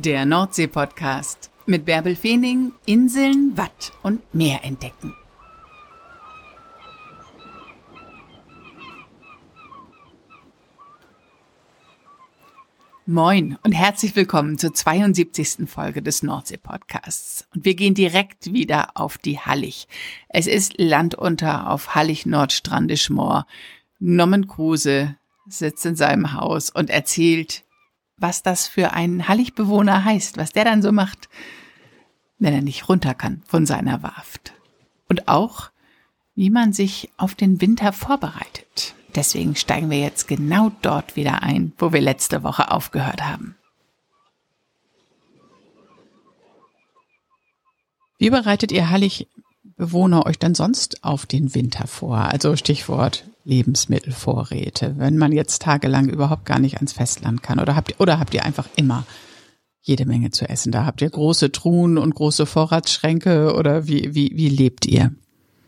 Der Nordsee-Podcast mit Bärbel Feening, Inseln, Watt und Meer entdecken. Moin und herzlich willkommen zur 72. Folge des Nordsee-Podcasts. Und wir gehen direkt wieder auf die Hallig. Es ist Landunter auf Hallig-Nordstrandischmoor. Nommen Kruse sitzt in seinem Haus und erzählt, was das für einen Halligbewohner heißt, was der dann so macht, wenn er nicht runter kann von seiner Warft. Und auch, wie man sich auf den Winter vorbereitet. Deswegen steigen wir jetzt genau dort wieder ein, wo wir letzte Woche aufgehört haben. Wie bereitet ihr Hallig-Bewohner euch dann sonst auf den Winter vor? Also Stichwort Lebensmittelvorräte, wenn man jetzt tagelang überhaupt gar nicht ans Festland kann? Oder habt ihr, oder habt ihr einfach immer jede Menge zu essen? Da habt ihr große Truhen und große Vorratsschränke oder wie, wie, wie lebt ihr?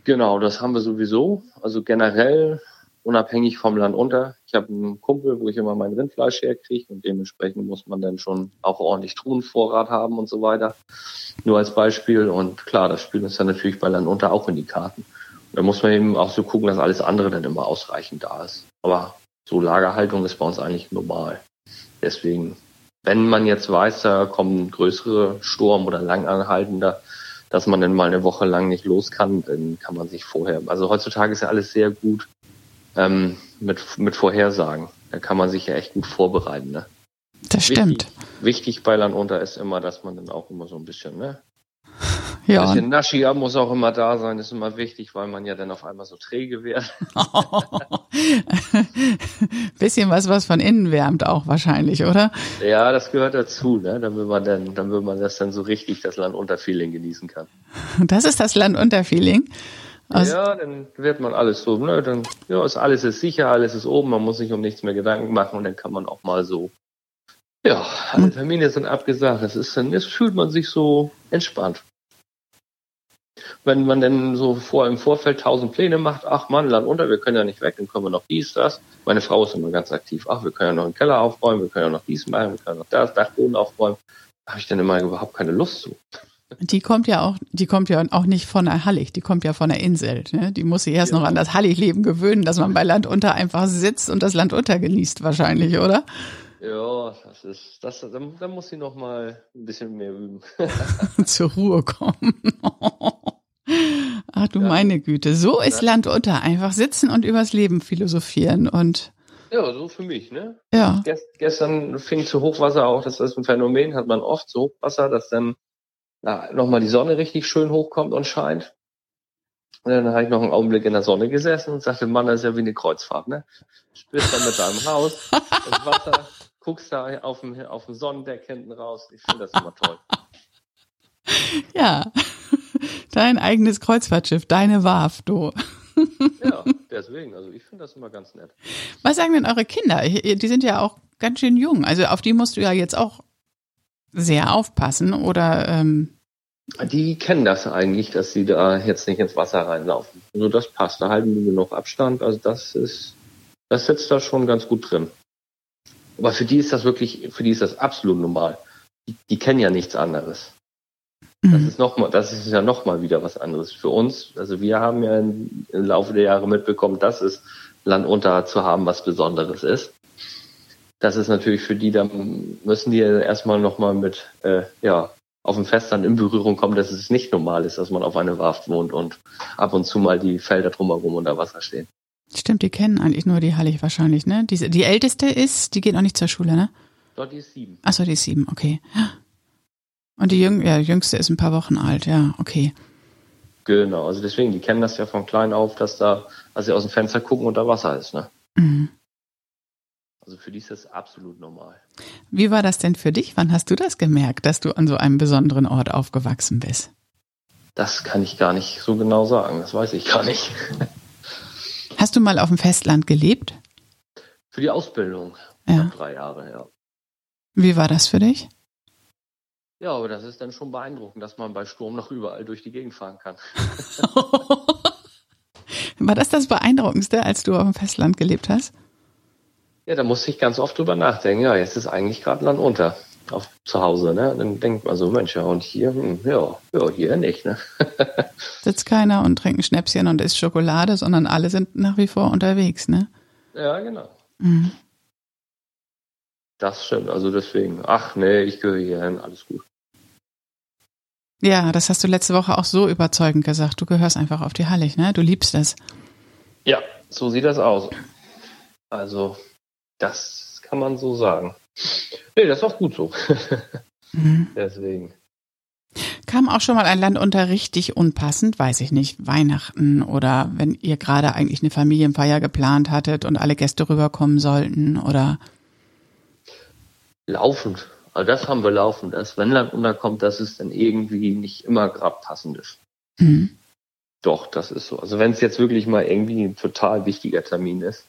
Genau, das haben wir sowieso. Also generell unabhängig vom Land unter. Ich habe einen Kumpel, wo ich immer mein Rindfleisch herkriege und dementsprechend muss man dann schon auch ordentlich Truhenvorrat haben und so weiter. Nur als Beispiel. Und klar, das spielt uns dann natürlich bei Land unter auch in die Karten. Da muss man eben auch so gucken, dass alles andere dann immer ausreichend da ist. Aber so Lagerhaltung ist bei uns eigentlich normal. Deswegen, wenn man jetzt weiß, da kommen größere Sturm oder langanhaltender, dass man dann mal eine Woche lang nicht los kann, dann kann man sich vorher, also heutzutage ist ja alles sehr gut ähm, mit, mit Vorhersagen. Da kann man sich ja echt gut vorbereiten. Ne? Das stimmt. Wichtig, wichtig bei Land unter ist immer, dass man dann auch immer so ein bisschen, ne, ja. Ein bisschen Naschi muss auch immer da sein, ist immer wichtig, weil man ja dann auf einmal so träge wird. bisschen was, was von innen wärmt auch wahrscheinlich, oder? Ja, das gehört dazu, ne? Damit man dann, damit man das dann so richtig das Landunterfeeling genießen kann. Das ist das Landunterfeeling? Also ja, dann wird man alles so, ne? Dann, ja, ist alles ist sicher, alles ist oben, man muss sich um nichts mehr Gedanken machen und dann kann man auch mal so ja, alle Termine sind abgesagt. Es ist dann, jetzt fühlt man sich so entspannt wenn man denn so vor im Vorfeld tausend Pläne macht, ach Mann, Land unter, wir können ja nicht weg, dann können wir noch dies, das. Meine Frau ist immer ganz aktiv, ach, wir können ja noch einen Keller aufräumen, wir können ja noch dies machen, wir können noch das, Dachboden aufräumen. Da habe ich dann immer überhaupt keine Lust zu. Die kommt ja auch, die kommt ja auch nicht von der Hallig, die kommt ja von der Insel. Ne? Die muss sich erst ja. noch an das Hallig-Leben gewöhnen, dass man bei Land unter einfach sitzt und das Land unter genießt wahrscheinlich, oder? Ja, das ist, das, da, da muss sie noch mal ein bisschen mehr üben. Zur Ruhe kommen. Ach du ja. meine Güte, so ist Land unter. Einfach sitzen und übers Leben philosophieren und ja, so für mich, ne? Ja. Gest, gestern fing zu Hochwasser auch, das ist ein Phänomen, hat man oft zu Hochwasser, dass dann ja, nochmal die Sonne richtig schön hochkommt und scheint. Und dann habe ich noch einen Augenblick in der Sonne gesessen und sagte, Mann, das ist ja wie eine Kreuzfahrt, ne? Spürst dann mit deinem Haus, das Wasser, guckst da auf dem, auf dem Sonnendeck hinten raus. Ich finde das immer toll. Ja. Dein eigenes Kreuzfahrtschiff, deine Warf, du. Ja, deswegen. Also ich finde das immer ganz nett. Was sagen denn eure Kinder? Die sind ja auch ganz schön jung. Also auf die musst du ja jetzt auch sehr aufpassen, oder? Ähm die kennen das eigentlich, dass sie da jetzt nicht ins Wasser reinlaufen. Also das passt. Da halten die genug Abstand. Also das ist, das sitzt da schon ganz gut drin. Aber für die ist das wirklich, für die ist das absolut normal. Die, die kennen ja nichts anderes. Das mhm. ist noch mal, das ist ja noch mal wieder was anderes für uns. Also wir haben ja im, Laufe der Jahre mitbekommen, dass es Land unter zu haben was Besonderes ist. Das ist natürlich für die, dann müssen die erstmal noch mal mit, äh, ja, auf dem Festland in Berührung kommen, dass es nicht normal ist, dass man auf einer Warft wohnt und ab und zu mal die Felder drumherum unter Wasser stehen. Stimmt, die kennen eigentlich nur die Hallig wahrscheinlich, ne? Die, die älteste ist, die geht noch nicht zur Schule, ne? Dort die ist sieben. Achso, die ist sieben, okay. Und die, Jüng ja, die jüngste ist ein paar Wochen alt, ja, okay. Genau, also deswegen, die kennen das ja von klein auf, dass da, als sie aus dem Fenster gucken und da Wasser ist, ne? Mhm. Also für die ist das absolut normal. Wie war das denn für dich? Wann hast du das gemerkt, dass du an so einem besonderen Ort aufgewachsen bist? Das kann ich gar nicht so genau sagen. Das weiß ich gar nicht. Hast du mal auf dem Festland gelebt? Für die Ausbildung. Ja. Drei Jahre, ja. Wie war das für dich? Ja, aber das ist dann schon beeindruckend, dass man bei Sturm noch überall durch die Gegend fahren kann. War das das Beeindruckendste, als du auf dem Festland gelebt hast? Ja, da musste ich ganz oft drüber nachdenken. Ja, jetzt ist eigentlich gerade Land unter. auf zu Hause, ne? Dann denkt man so, Mensch, ja, und hier, hm, ja, ja, hier nicht, ne? Sitzt keiner und trinkt ein Schnäpschen und isst Schokolade, sondern alle sind nach wie vor unterwegs, ne? Ja, genau. Mhm. Das stimmt, also deswegen, ach nee, ich gehöre hierhin, alles gut. Ja, das hast du letzte Woche auch so überzeugend gesagt. Du gehörst einfach auf die Hallig, ne? Du liebst es. Ja, so sieht das aus. Also, das kann man so sagen. Nee, das ist auch gut so. mhm. Deswegen. Kam auch schon mal ein Land unter richtig unpassend, weiß ich nicht, Weihnachten oder wenn ihr gerade eigentlich eine Familienfeier geplant hattet und alle Gäste rüberkommen sollten oder? Laufend. Also das haben wir laufend, dass wenn Land unterkommt, dass es dann irgendwie nicht immer gerade passend ist. Mhm. Doch, das ist so. Also wenn es jetzt wirklich mal irgendwie ein total wichtiger Termin ist,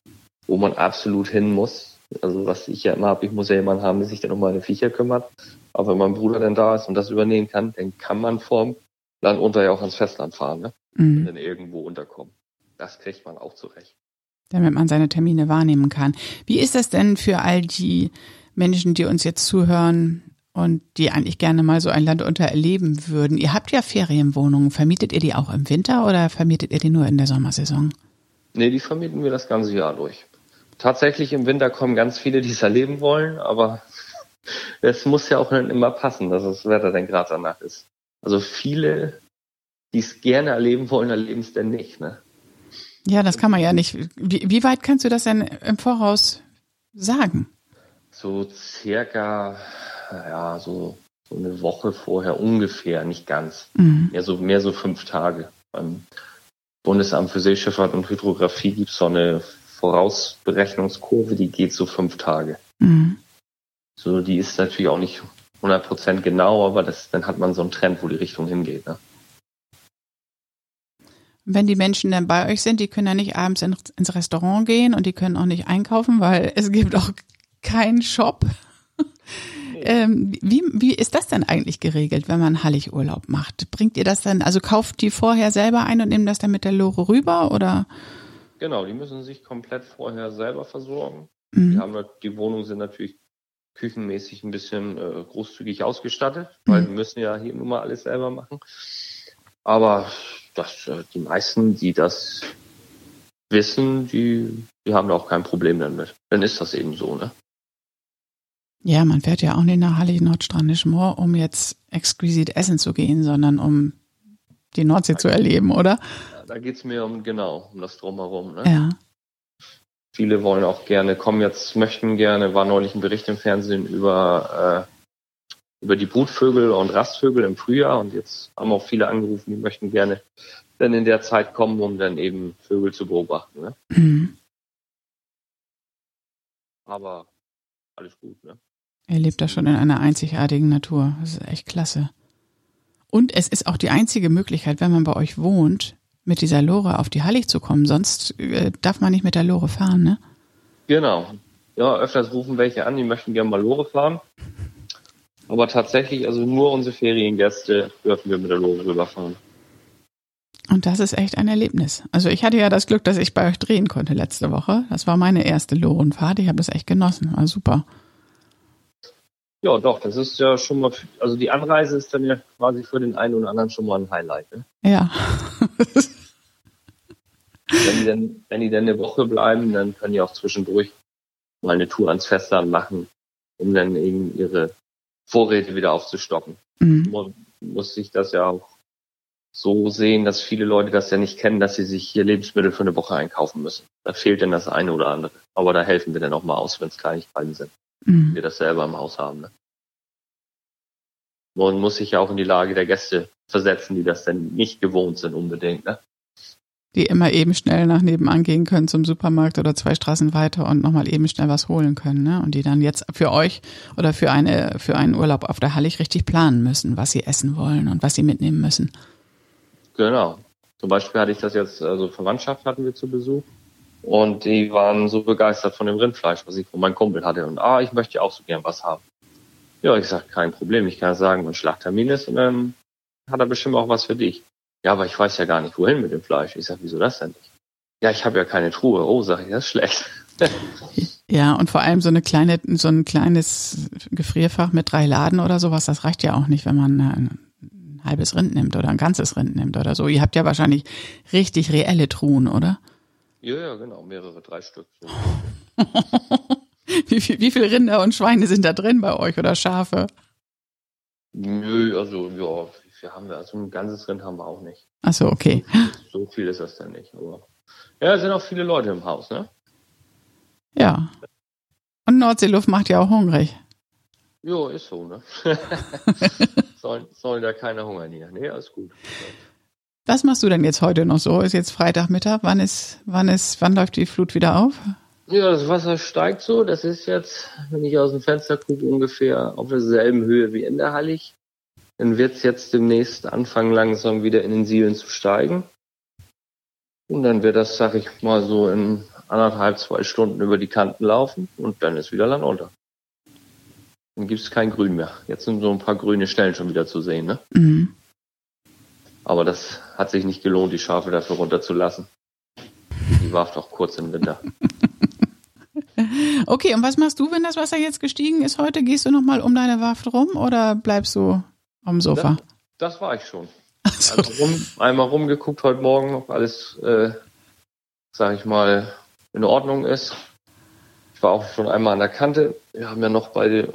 wo man absolut hin muss, also was ich ja immer habe, ich muss ja jemanden haben, der sich dann um meine Viecher kümmert. Aber wenn mein Bruder dann da ist und das übernehmen kann, dann kann man vorm Land unter ja auch ans Festland fahren, ne? Mhm. Und dann irgendwo unterkommen. Das kriegt man auch zurecht. Damit man seine Termine wahrnehmen kann. Wie ist das denn für all die Menschen, die uns jetzt zuhören und die eigentlich gerne mal so ein Land unter erleben würden? Ihr habt ja Ferienwohnungen. Vermietet ihr die auch im Winter oder vermietet ihr die nur in der Sommersaison? Nee, die vermieten wir das ganze Jahr durch tatsächlich im Winter kommen ganz viele, die es erleben wollen, aber es muss ja auch nicht immer passen, dass das Wetter denn gerade danach ist. Also viele, die es gerne erleben wollen, erleben es denn nicht. Ne? Ja, das kann man ja nicht. Wie, wie weit kannst du das denn im Voraus sagen? So circa, ja, so, so eine Woche vorher ungefähr, nicht ganz. Mhm. Mehr, so, mehr so fünf Tage. Beim Bundesamt für Seeschifffahrt und Hydrographie gibt es so eine Vorausberechnungskurve, die geht so fünf Tage. Mhm. So, die ist natürlich auch nicht 100% genau, aber das, dann hat man so einen Trend, wo die Richtung hingeht. Ne? Wenn die Menschen dann bei euch sind, die können ja nicht abends in, ins Restaurant gehen und die können auch nicht einkaufen, weil es gibt auch keinen Shop. ähm, wie, wie ist das denn eigentlich geregelt, wenn man Halligurlaub macht? Bringt ihr das dann, also kauft die vorher selber ein und nehmt das dann mit der Lore rüber oder? Genau, die müssen sich komplett vorher selber versorgen. Mhm. Die, haben, die Wohnungen sind natürlich küchenmäßig ein bisschen äh, großzügig ausgestattet, weil mhm. die müssen ja hier nun mal alles selber machen. Aber das, äh, die meisten, die das wissen, die, die haben da auch kein Problem damit. Dann ist das eben so, ne? Ja, man fährt ja auch nicht nach Halle Nordstrandisch Moor, um jetzt exquisit essen zu gehen, sondern um die Nordsee zu erleben, oder? da geht es mir um genau, um das drumherum. Ne? Ja. Viele wollen auch gerne, kommen jetzt, möchten gerne, war neulich ein Bericht im Fernsehen über, äh, über die Brutvögel und Rastvögel im Frühjahr und jetzt haben auch viele angerufen, die möchten gerne dann in der Zeit kommen, um dann eben Vögel zu beobachten. Ne? Mhm. Aber alles gut, ne? Er lebt da schon in einer einzigartigen Natur. Das ist echt klasse. Und es ist auch die einzige Möglichkeit, wenn man bei euch wohnt, mit dieser Lore auf die Hallig zu kommen. Sonst äh, darf man nicht mit der Lore fahren, ne? Genau. Ja, öfters rufen welche an, die möchten gerne mal Lore fahren. Aber tatsächlich, also nur unsere Feriengäste dürfen wir mit der Lore rüberfahren. Und das ist echt ein Erlebnis. Also ich hatte ja das Glück, dass ich bei euch drehen konnte letzte Woche. Das war meine erste Lorenfahrt. Ich habe das echt genossen. War super. Ja, doch, das ist ja schon mal, also die Anreise ist dann ja quasi für den einen oder anderen schon mal ein Highlight. Ne? Ja. wenn, die dann, wenn die dann eine Woche bleiben, dann können die auch zwischendurch mal eine Tour ans Festland machen, um dann eben ihre Vorräte wieder aufzustocken. Mhm. Man muss sich das ja auch so sehen, dass viele Leute das ja nicht kennen, dass sie sich hier Lebensmittel für eine Woche einkaufen müssen. Da fehlt dann das eine oder andere. Aber da helfen wir dann auch mal aus, wenn es Kleinigkeiten sind mhm. wir das selber im Haus haben. Ne? Man muss sich ja auch in die Lage der Gäste versetzen, die das denn nicht gewohnt sind unbedingt. Ne? Die immer eben schnell nach nebenan gehen können zum Supermarkt oder zwei Straßen weiter und nochmal eben schnell was holen können. Ne? Und die dann jetzt für euch oder für, eine, für einen Urlaub auf der Hallig richtig planen müssen, was sie essen wollen und was sie mitnehmen müssen. Genau. Zum Beispiel hatte ich das jetzt, also Verwandtschaft hatten wir zu Besuch. Und die waren so begeistert von dem Rindfleisch, was ich von meinem Kumpel hatte. Und ah, ich möchte auch so gern was haben. Ja, ich sag, kein Problem. Ich kann sagen, wenn Schlachttermin ist und dann hat er bestimmt auch was für dich. Ja, aber ich weiß ja gar nicht, wohin mit dem Fleisch. Ich sag, wieso das denn nicht? Ja, ich habe ja keine Truhe. Oh, sag ich, das ist schlecht. Ja, und vor allem so eine kleine, so ein kleines Gefrierfach mit drei Laden oder sowas, das reicht ja auch nicht, wenn man ein halbes Rind nimmt oder ein ganzes Rind nimmt oder so. Ihr habt ja wahrscheinlich richtig reelle Truhen, oder? Ja, ja, genau, mehrere, drei Stück. Wie, viel, wie viele Rinder und Schweine sind da drin bei euch oder Schafe? Nö, also ja, wie viel haben wir? Also ein ganzes Rind haben wir auch nicht. Ach so, okay. So viel ist das dann nicht. Aber ja, es sind auch viele Leute im Haus, ne? Ja. Und Nordseeluft macht ja auch hungrig. Jo, ist so, ne? sollen, sollen da keiner hungern hier. Nee, alles gut. Was machst du denn jetzt heute noch so? Ist jetzt Freitagmittag. Wann ist, wann ist, wann läuft die Flut wieder auf? Ja, das Wasser steigt so. Das ist jetzt, wenn ich aus dem Fenster gucke, ungefähr auf derselben Höhe wie in der Hallig. Dann wird es jetzt demnächst anfangen, langsam wieder in den Sielen zu steigen. Und dann wird das, sag ich mal, so in anderthalb, zwei Stunden über die Kanten laufen und dann ist wieder Land unter. Dann gibt es kein Grün mehr. Jetzt sind so ein paar grüne Stellen schon wieder zu sehen, ne? Mhm. Aber das hat sich nicht gelohnt, die Schafe dafür runterzulassen. Die warf doch kurz im Winter. Okay, und was machst du, wenn das Wasser jetzt gestiegen ist heute? Gehst du nochmal um deine Warft rum oder bleibst du am Sofa? Das, das war ich schon. So. Also rum, einmal rumgeguckt heute Morgen, ob alles, äh, sag ich mal, in Ordnung ist. Ich war auch schon einmal an der Kante. Wir haben ja noch beide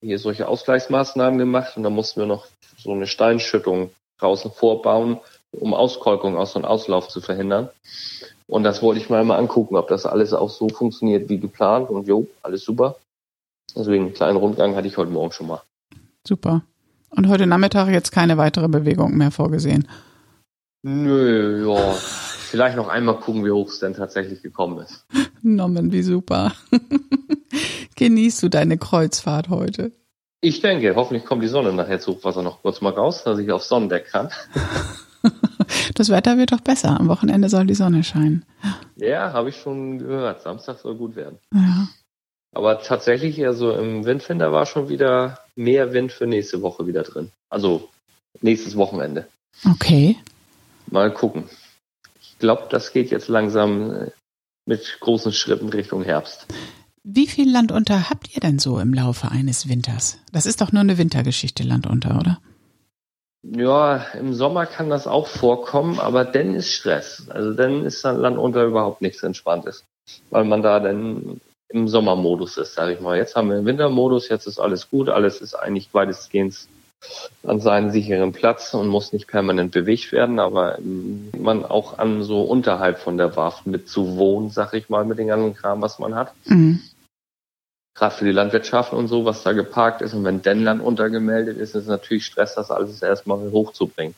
hier solche Ausgleichsmaßnahmen gemacht und da mussten wir noch so eine Steinschüttung draußen vorbauen, um Auskolkung aus so einem Auslauf zu verhindern. Und das wollte ich mal mal angucken, ob das alles auch so funktioniert wie geplant. Und jo, alles super. Deswegen einen kleinen Rundgang hatte ich heute Morgen schon mal. Super. Und heute Nachmittag jetzt keine weitere Bewegung mehr vorgesehen? Nö, ja. Vielleicht noch einmal gucken, wie hoch es denn tatsächlich gekommen ist. Nommen, wie super. Genießt du deine Kreuzfahrt heute? Ich denke, hoffentlich kommt die Sonne nachher zu Hochwasser noch kurz mal raus, dass ich aufs Sonnendeck kann. das Wetter wird doch besser. Am Wochenende soll die Sonne scheinen. Ja, habe ich schon gehört. Samstag soll gut werden. Ja. Aber tatsächlich, also im Windfinder war schon wieder mehr Wind für nächste Woche wieder drin. Also nächstes Wochenende. Okay. Mal gucken. Ich glaube, das geht jetzt langsam mit großen Schritten Richtung Herbst. Wie viel Landunter habt ihr denn so im Laufe eines Winters? Das ist doch nur eine Wintergeschichte, Landunter, oder? Ja, im Sommer kann das auch vorkommen, aber dann ist Stress. Also dann ist dann Landunter überhaupt nichts Entspanntes, weil man da dann im Sommermodus ist, sage ich mal. Jetzt haben wir den Wintermodus, jetzt ist alles gut, alles ist eigentlich weitestgehend an seinen sicheren Platz und muss nicht permanent bewegt werden, aber man auch an so unterhalb von der Warft mit zu wohnen, sag ich mal, mit dem ganzen Kram, was man hat. Mhm. Gerade für die Landwirtschaft und so, was da geparkt ist. Und wenn denn Land untergemeldet ist, ist es natürlich Stress, das alles erstmal hochzubringen.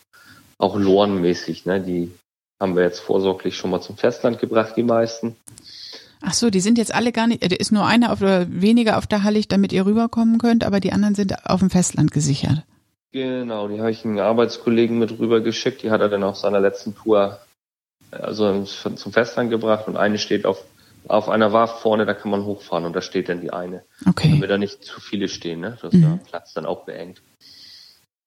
Auch lorenmäßig, ne? Die haben wir jetzt vorsorglich schon mal zum Festland gebracht, die meisten. Ach so, die sind jetzt alle gar nicht, ist nur einer auf, oder weniger auf der Hallig, damit ihr rüberkommen könnt, aber die anderen sind auf dem Festland gesichert. Genau, die habe ich einen Arbeitskollegen mit rüber geschickt, die hat er dann auf seiner letzten Tour also zum Festland gebracht und eine steht auf, auf einer Warf vorne, da kann man hochfahren und da steht dann die eine. Okay. Damit da nicht zu viele stehen, ne? dass mhm. der Platz dann auch beengt.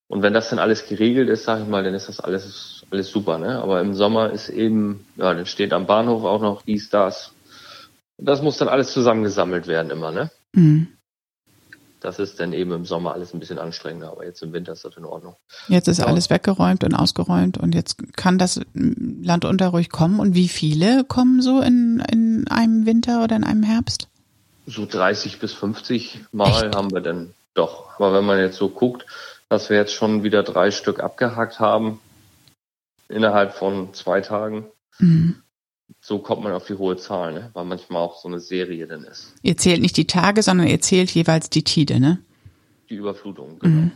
Und wenn das dann alles geregelt ist, sage ich mal, dann ist das alles, alles super, ne? Aber im Sommer ist eben, ja, dann steht am Bahnhof auch noch dies, das, das muss dann alles zusammengesammelt werden immer, ne? Mhm. Das ist dann eben im Sommer alles ein bisschen anstrengender, aber jetzt im Winter ist das in Ordnung. Jetzt ist ja. alles weggeräumt und ausgeräumt und jetzt kann das Land unter ruhig kommen. Und wie viele kommen so in, in einem Winter oder in einem Herbst? So 30 bis 50 Mal Echt? haben wir dann doch. Aber wenn man jetzt so guckt, dass wir jetzt schon wieder drei Stück abgehakt haben innerhalb von zwei Tagen, mhm so kommt man auf die hohe Zahl, ne? weil manchmal auch so eine Serie dann ist. Ihr zählt nicht die Tage, sondern ihr zählt jeweils die Tide, ne? Die Überflutung, genau. Mhm.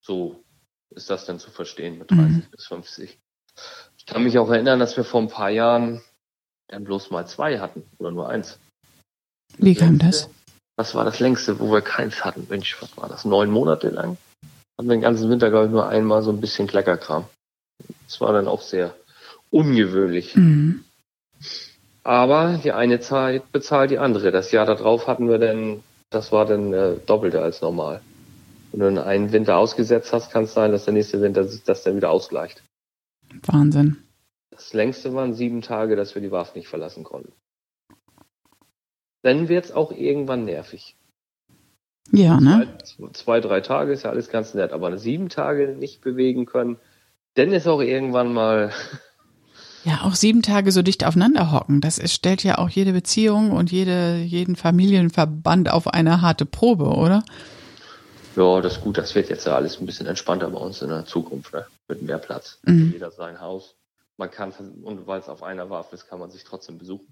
So ist das dann zu verstehen mit 30 mhm. bis 50. Ich kann mich auch erinnern, dass wir vor ein paar Jahren dann bloß mal zwei hatten oder nur eins. Wie kam das? Was war das längste, wo wir keins hatten? Mensch, was war das? Neun Monate lang? Hatten wir den ganzen Winter, glaube ich, nur einmal so ein bisschen Kleckerkram. Das war dann auch sehr ungewöhnlich. Mhm. Aber die eine Zeit bezahlt die andere. Das Jahr darauf hatten wir dann, das war dann äh, doppelte als normal. Wenn du dann einen Winter ausgesetzt hast, kann es sein, dass der nächste Winter sich das dann wieder ausgleicht. Wahnsinn. Das längste waren sieben Tage, dass wir die Waffe nicht verlassen konnten. dann wird es auch irgendwann nervig. Ja, ne? Zwei, zwei, drei Tage ist ja alles ganz nett, aber sieben Tage nicht bewegen können, dann ist auch irgendwann mal. Ja, auch sieben Tage so dicht aufeinander hocken. Das ist, stellt ja auch jede Beziehung und jede, jeden Familienverband auf eine harte Probe, oder? Ja, das ist gut. Das wird jetzt ja alles ein bisschen entspannter bei uns in der Zukunft, ne? Mit mehr Platz. Mhm. Jeder sein Haus. Man kann, und weil es auf einer Waffe ist, kann man sich trotzdem besuchen.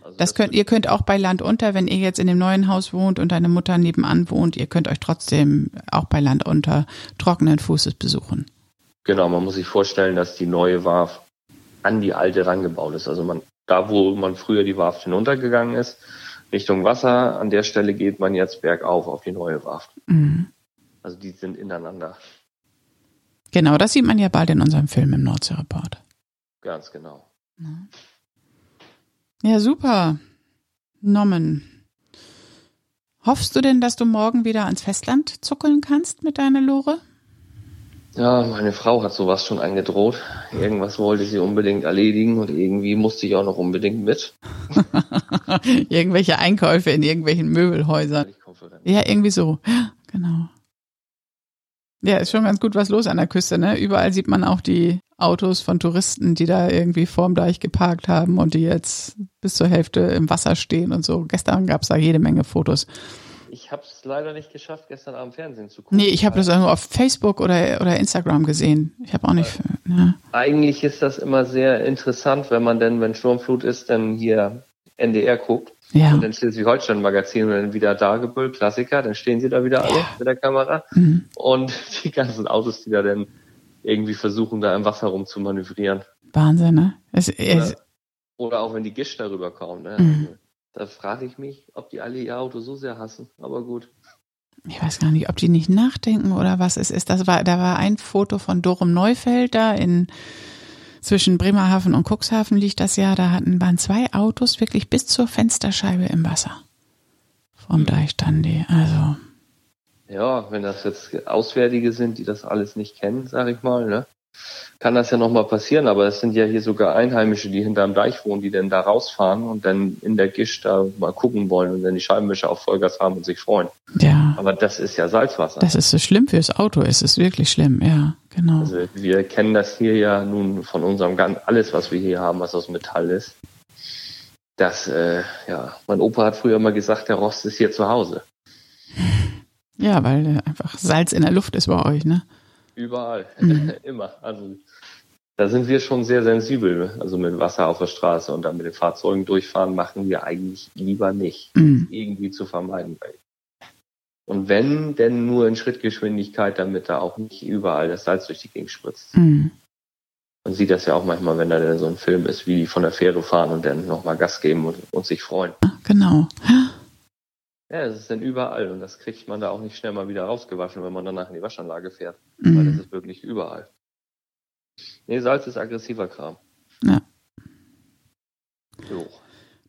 Also das, das könnt, ihr könnt auch bei Land unter, wenn ihr jetzt in dem neuen Haus wohnt und deine Mutter nebenan wohnt, ihr könnt euch trotzdem auch bei Land unter trockenen Fußes besuchen. Genau, man muss sich vorstellen, dass die neue Warf an die alte rangebaut ist. Also man, da wo man früher die Warft hinuntergegangen ist, Richtung Wasser, an der Stelle geht man jetzt bergauf auf die neue Warft. Mhm. Also die sind ineinander. Genau, das sieht man ja bald in unserem Film im Nordsee-Report. Ganz genau. Ja. Ja, super. Nommen. Hoffst du denn, dass du morgen wieder ans Festland zuckeln kannst mit deiner Lore? Ja, meine Frau hat sowas schon angedroht. Irgendwas wollte sie unbedingt erledigen und irgendwie musste ich auch noch unbedingt mit. Irgendwelche Einkäufe in irgendwelchen Möbelhäusern. Ja, irgendwie so. Ja, genau. Ja, ist schon ganz gut was los an der Küste, ne? Überall sieht man auch die Autos von Touristen, die da irgendwie vorm Deich geparkt haben und die jetzt bis zur Hälfte im Wasser stehen und so. Gestern gab es da jede Menge Fotos. Ich habe es leider nicht geschafft, gestern Abend Fernsehen zu gucken. Nee, ich habe das irgendwo auf Facebook oder, oder Instagram gesehen. Ich habe auch nicht. Ja. Eigentlich ist das immer sehr interessant, wenn man denn, wenn Sturmflut ist, dann hier NDR guckt ja. Und dann Schleswig-Holstein-Magazin und dann wieder Dagebüll, Klassiker, dann stehen sie da wieder alle mit der Kamera. Mhm. Und die ganzen Autos, die da dann irgendwie versuchen, da im Wasser rum zu manövrieren. Wahnsinn, ne? Es, es oder, oder, auch wenn die Gischt darüber kommen, ne? Mhm. Da frage ich mich, ob die alle ihr Auto so sehr hassen. Aber gut. Ich weiß gar nicht, ob die nicht nachdenken oder was es ist. Das war, da war ein Foto von Dorum Neufeld da in zwischen Bremerhaven und Cuxhaven liegt das ja, da hatten, waren zwei Autos wirklich bis zur Fensterscheibe im Wasser. Vom mhm. Deich die, also. Ja, wenn das jetzt Auswärtige sind, die das alles nicht kennen, sag ich mal, ne? Kann das ja nochmal passieren, aber es sind ja hier sogar Einheimische, die hinterm Deich wohnen, die dann da rausfahren und dann in der Gischt da mal gucken wollen und dann die Scheibenwischer auf Vollgas haben und sich freuen. Ja. Aber das ist ja Salzwasser. Das ist so schlimm fürs Auto, es ist wirklich schlimm, ja, genau. Also wir kennen das hier ja nun von unserem ganz, alles, was wir hier haben, was aus Metall ist. Das, äh, ja, mein Opa hat früher mal gesagt, der Rost ist hier zu Hause. Ja, weil einfach Salz in der Luft ist bei euch, ne? Überall, mhm. immer. Also da sind wir schon sehr sensibel, also mit Wasser auf der Straße und dann mit den Fahrzeugen durchfahren machen wir eigentlich lieber nicht, mhm. irgendwie zu vermeiden. Und wenn, denn nur in Schrittgeschwindigkeit, damit da auch nicht überall das Salz durch die Gegend spritzt. Mhm. Man sieht das ja auch manchmal, wenn da denn so ein Film ist, wie die von der Fähre fahren und dann nochmal Gas geben und, und sich freuen. Genau. Ja, es ist dann überall und das kriegt man da auch nicht schnell mal wieder rausgewaschen, wenn man danach in die Waschanlage fährt. Mhm. Weil das ist wirklich überall. Nee, Salz ist aggressiver Kram. Ja. Jo.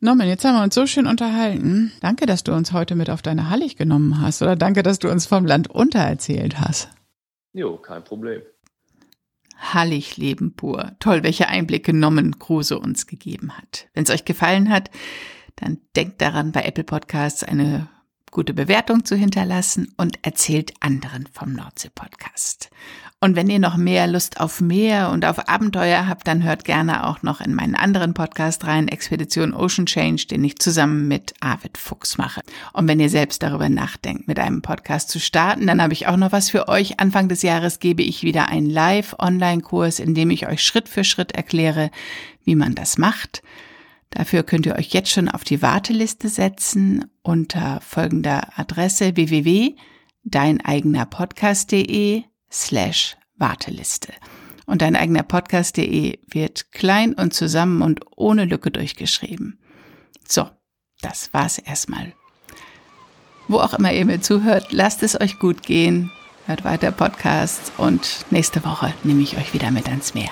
Norman, jetzt haben wir uns so schön unterhalten. Danke, dass du uns heute mit auf deine Hallig genommen hast oder danke, dass du uns vom Land unter erzählt hast. Jo, kein Problem. Hallig Leben pur. Toll, welche Einblicke Nommen Kruse uns gegeben hat. Wenn es euch gefallen hat, dann denkt daran, bei Apple Podcasts eine gute Bewertung zu hinterlassen und erzählt anderen vom Nordsee-Podcast. Und wenn ihr noch mehr Lust auf Meer und auf Abenteuer habt, dann hört gerne auch noch in meinen anderen Podcast rein, Expedition Ocean Change, den ich zusammen mit Arvid Fuchs mache. Und wenn ihr selbst darüber nachdenkt, mit einem Podcast zu starten, dann habe ich auch noch was für euch. Anfang des Jahres gebe ich wieder einen Live-Online-Kurs, in dem ich euch Schritt für Schritt erkläre, wie man das macht. Dafür könnt ihr euch jetzt schon auf die Warteliste setzen unter folgender Adresse www.deineigenerpodcast.de slash Warteliste. Und dein eigener Podcast.de wird klein und zusammen und ohne Lücke durchgeschrieben. So, das war's erstmal. Wo auch immer ihr mir zuhört, lasst es euch gut gehen, hört weiter Podcasts und nächste Woche nehme ich euch wieder mit ans Meer.